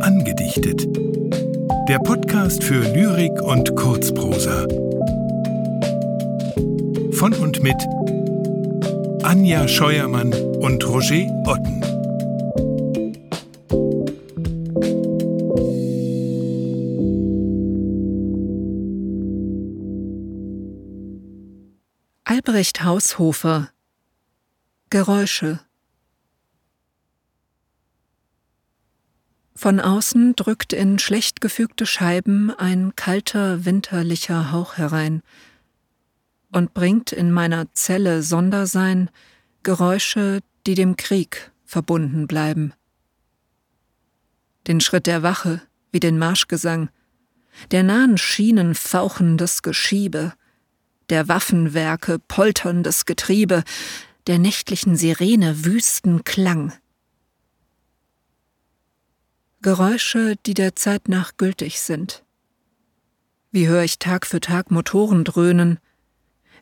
Angedichtet. Der Podcast für Lyrik und Kurzprosa. Von und mit Anja Scheuermann und Roger Otten. Albrecht Haushofer Geräusche Von außen drückt in schlecht gefügte Scheiben ein kalter, winterlicher Hauch herein und bringt in meiner Zelle Sondersein Geräusche, die dem Krieg verbunden bleiben. Den Schritt der Wache, wie den Marschgesang, der nahen Schienen fauchendes Geschiebe, der Waffenwerke polterndes Getriebe, der nächtlichen Sirene wüsten Klang. Geräusche, die der Zeit nach gültig sind. Wie höre ich Tag für Tag Motoren dröhnen,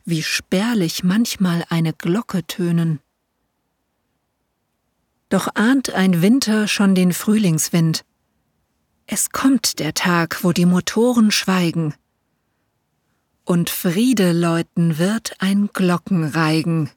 wie spärlich manchmal eine Glocke tönen. Doch ahnt ein Winter schon den Frühlingswind. Es kommt der Tag, wo die Motoren schweigen. Und Friede läuten wird ein Glockenreigen.